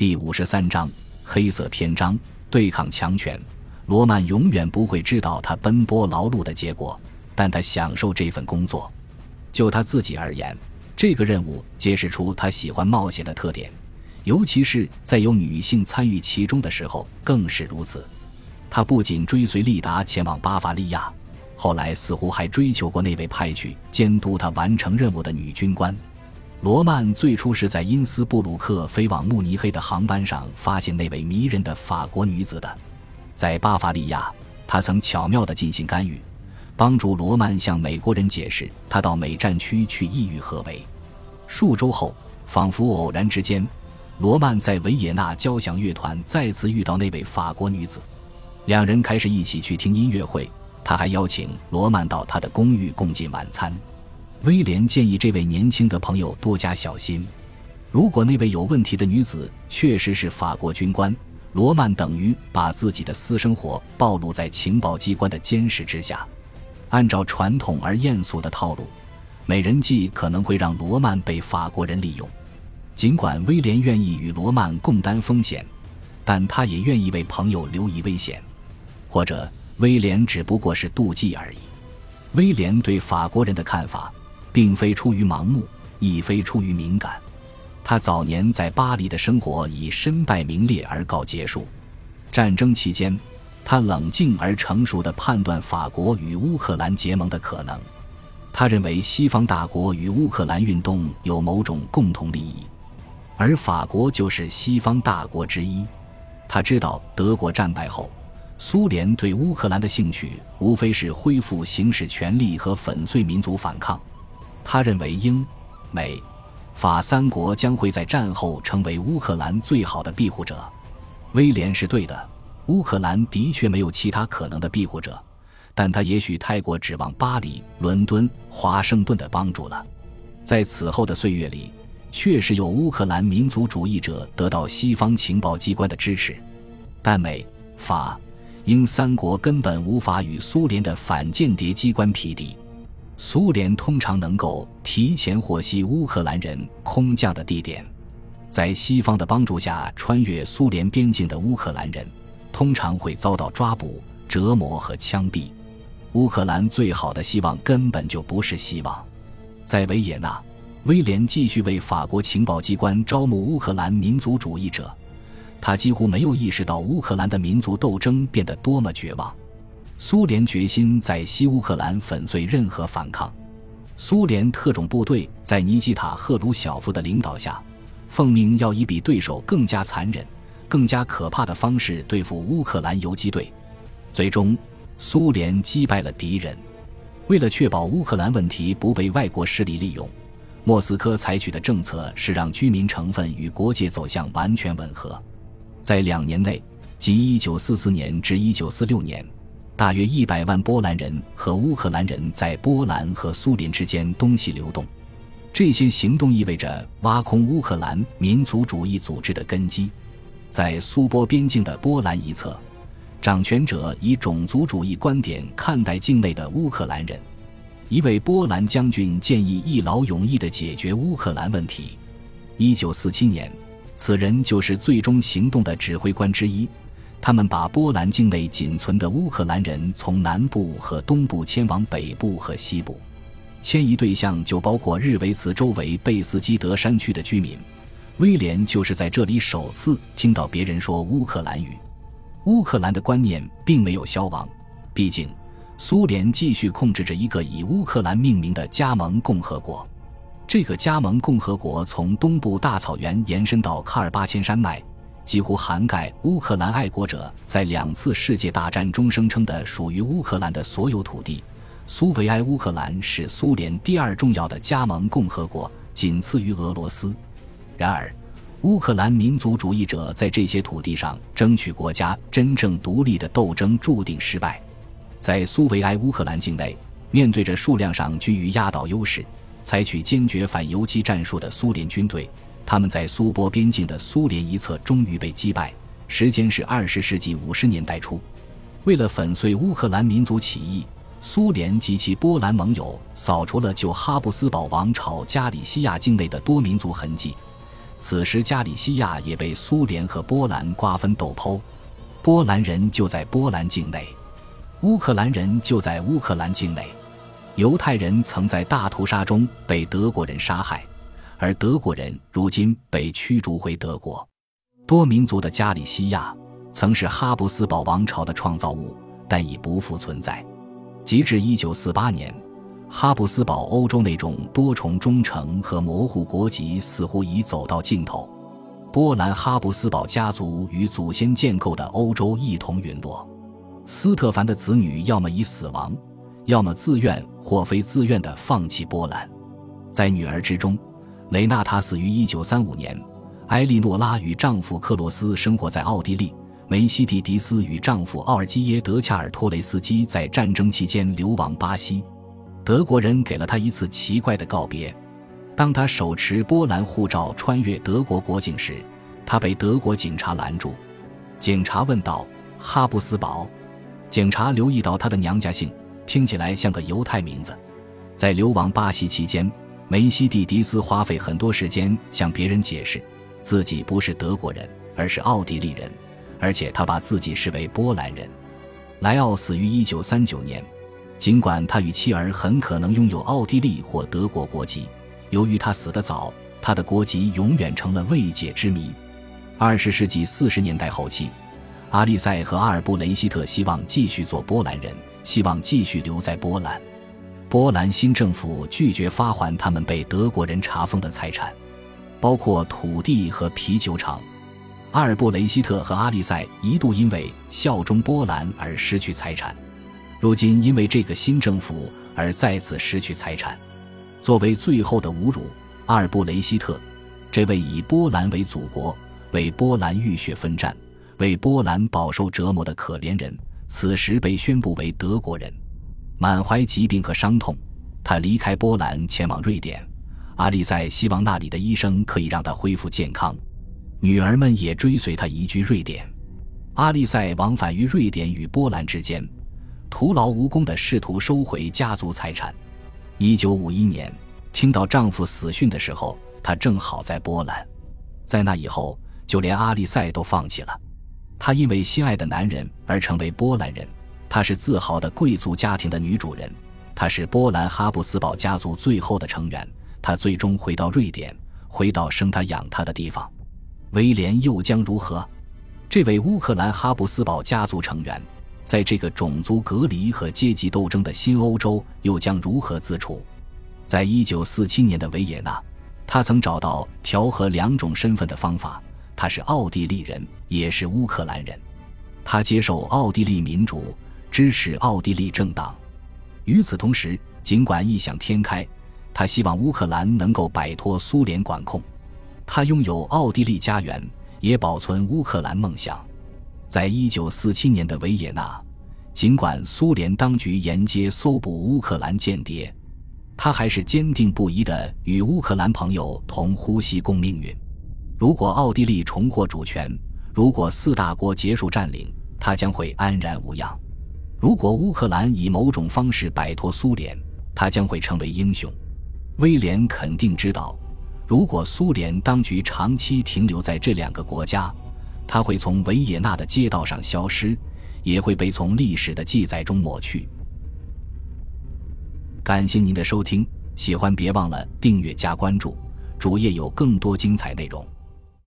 第五十三章黑色篇章：对抗强权。罗曼永远不会知道他奔波劳碌的结果，但他享受这份工作。就他自己而言，这个任务揭示出他喜欢冒险的特点，尤其是在有女性参与其中的时候更是如此。他不仅追随利达前往巴伐利亚，后来似乎还追求过那位派去监督他完成任务的女军官。罗曼最初是在因斯布鲁克飞往慕尼黑的航班上发现那位迷人的法国女子的。在巴伐利亚，他曾巧妙地进行干预，帮助罗曼向美国人解释他到美战区去意欲何为。数周后，仿佛偶然之间，罗曼在维也纳交响乐团再次遇到那位法国女子，两人开始一起去听音乐会。他还邀请罗曼到他的公寓共进晚餐。威廉建议这位年轻的朋友多加小心。如果那位有问题的女子确实是法国军官，罗曼等于把自己的私生活暴露在情报机关的监视之下。按照传统而艳俗的套路，美人计可能会让罗曼被法国人利用。尽管威廉愿意与罗曼共担风险，但他也愿意为朋友留意危险。或者，威廉只不过是妒忌而已。威廉对法国人的看法。并非出于盲目，亦非出于敏感。他早年在巴黎的生活以身败名裂而告结束。战争期间，他冷静而成熟地判断法国与乌克兰结盟的可能。他认为西方大国与乌克兰运动有某种共同利益，而法国就是西方大国之一。他知道德国战败后，苏联对乌克兰的兴趣无非是恢复行使权力和粉碎民族反抗。他认为英、美、法三国将会在战后成为乌克兰最好的庇护者。威廉是对的，乌克兰的确没有其他可能的庇护者，但他也许太过指望巴黎、伦敦、华盛顿的帮助了。在此后的岁月里，确实有乌克兰民族主义者得到西方情报机关的支持，但美、法、英三国根本无法与苏联的反间谍机关匹敌。苏联通常能够提前获悉乌克兰人空降的地点，在西方的帮助下穿越苏联边境的乌克兰人，通常会遭到抓捕、折磨和枪毙。乌克兰最好的希望根本就不是希望。在维也纳，威廉继续为法国情报机关招募乌克兰民族主义者，他几乎没有意识到乌克兰的民族斗争变得多么绝望。苏联决心在西乌克兰粉碎任何反抗。苏联特种部队在尼基塔·赫鲁晓夫的领导下，奉命要以比对手更加残忍、更加可怕的方式对付乌克兰游击队。最终，苏联击败了敌人。为了确保乌克兰问题不被外国势力利用，莫斯科采取的政策是让居民成分与国界走向完全吻合。在两年内，即1944年至1946年。大约一百万波兰人和乌克兰人在波兰和苏联之间东西流动，这些行动意味着挖空乌克兰民族主义组织的根基。在苏波边境的波兰一侧，掌权者以种族主义观点看待境内的乌克兰人。一位波兰将军建议一劳永逸地解决乌克兰问题。一九四七年，此人就是最终行动的指挥官之一。他们把波兰境内仅存的乌克兰人从南部和东部迁往北部和西部，迁移对象就包括日维茨周围贝斯基德山区的居民。威廉就是在这里首次听到别人说乌克兰语。乌克兰的观念并没有消亡，毕竟苏联继续控制着一个以乌克兰命名的加盟共和国。这个加盟共和国从东部大草原延伸到喀尔巴阡山脉。几乎涵盖乌克兰爱国者在两次世界大战中声称的属于乌克兰的所有土地。苏维埃乌克兰是苏联第二重要的加盟共和国，仅次于俄罗斯。然而，乌克兰民族主义者在这些土地上争取国家真正独立的斗争注定失败。在苏维埃乌克兰境内，面对着数量上居于压倒优势、采取坚决反游击战术的苏联军队。他们在苏波边境的苏联一侧终于被击败，时间是二十世纪五十年代初。为了粉碎乌克兰民族起义，苏联及其波兰盟友扫除了旧哈布斯堡王朝加里西亚境内的多民族痕迹，此时加里西亚也被苏联和波兰瓜分斗剖，波兰人就在波兰境内，乌克兰人就在乌克兰境内。犹太人曾在大屠杀中被德国人杀害，而德国人如今被驱逐回德国。多民族的加里西亚曾是哈布斯堡王朝的创造物，但已不复存在。及至1948年，哈布斯堡欧洲那种多重忠诚和模糊国籍似乎已走到尽头。波兰哈布斯堡家族与祖先建构的欧洲一同陨落。斯特凡的子女要么已死亡。要么自愿或非自愿地放弃波兰，在女儿之中，雷纳塔死于1935年，埃莉诺拉与丈夫克罗斯生活在奥地利，梅西蒂迪斯与丈夫奥尔基耶德恰尔托雷斯基在战争期间流亡巴西，德国人给了他一次奇怪的告别，当他手持波兰护照穿越德国国境时，他被德国警察拦住，警察问道：“哈布斯堡？”警察留意到他的娘家姓。听起来像个犹太名字。在流亡巴西期间，梅西蒂迪斯花费很多时间向别人解释，自己不是德国人，而是奥地利人，而且他把自己视为波兰人。莱奥死于1939年，尽管他与妻儿很可能拥有奥地利或德国国籍，由于他死得早，他的国籍永远成了未解之谜。二十世纪四十年代后期，阿利塞和阿尔布雷希特希望继续做波兰人。希望继续留在波兰。波兰新政府拒绝发还他们被德国人查封的财产，包括土地和啤酒厂。阿尔布雷希特和阿利塞一度因为效忠波兰而失去财产，如今因为这个新政府而再次失去财产。作为最后的侮辱，阿尔布雷希特，这位以波兰为祖国、为波兰浴血奋战、为波兰饱受折磨的可怜人。此时被宣布为德国人，满怀疾病和伤痛，他离开波兰前往瑞典。阿丽塞希望那里的医生可以让他恢复健康，女儿们也追随他移居瑞典。阿丽塞往返于瑞典与波兰之间，徒劳无功地试图收回家族财产。一九五一年，听到丈夫死讯的时候，她正好在波兰。在那以后，就连阿丽塞都放弃了。她因为心爱的男人而成为波兰人，她是自豪的贵族家庭的女主人，她是波兰哈布斯堡家族最后的成员。她最终回到瑞典，回到生她养她的地方。威廉又将如何？这位乌克兰哈布斯堡家族成员，在这个种族隔离和阶级斗争的新欧洲又将如何自处？在一九四七年的维也纳，他曾找到调和两种身份的方法。他是奥地利人，也是乌克兰人。他接受奥地利民主，支持奥地利政党。与此同时，尽管异想天开，他希望乌克兰能够摆脱苏联管控。他拥有奥地利家园，也保存乌克兰梦想。在一九四七年的维也纳，尽管苏联当局沿街搜捕乌克兰间谍，他还是坚定不移地与乌克兰朋友同呼吸共命运。如果奥地利重获主权，如果四大国结束占领，他将会安然无恙；如果乌克兰以某种方式摆脱苏联，他将会成为英雄。威廉肯定知道，如果苏联当局长期停留在这两个国家，他会从维也纳的街道上消失，也会被从历史的记载中抹去。感谢您的收听，喜欢别忘了订阅加关注，主页有更多精彩内容。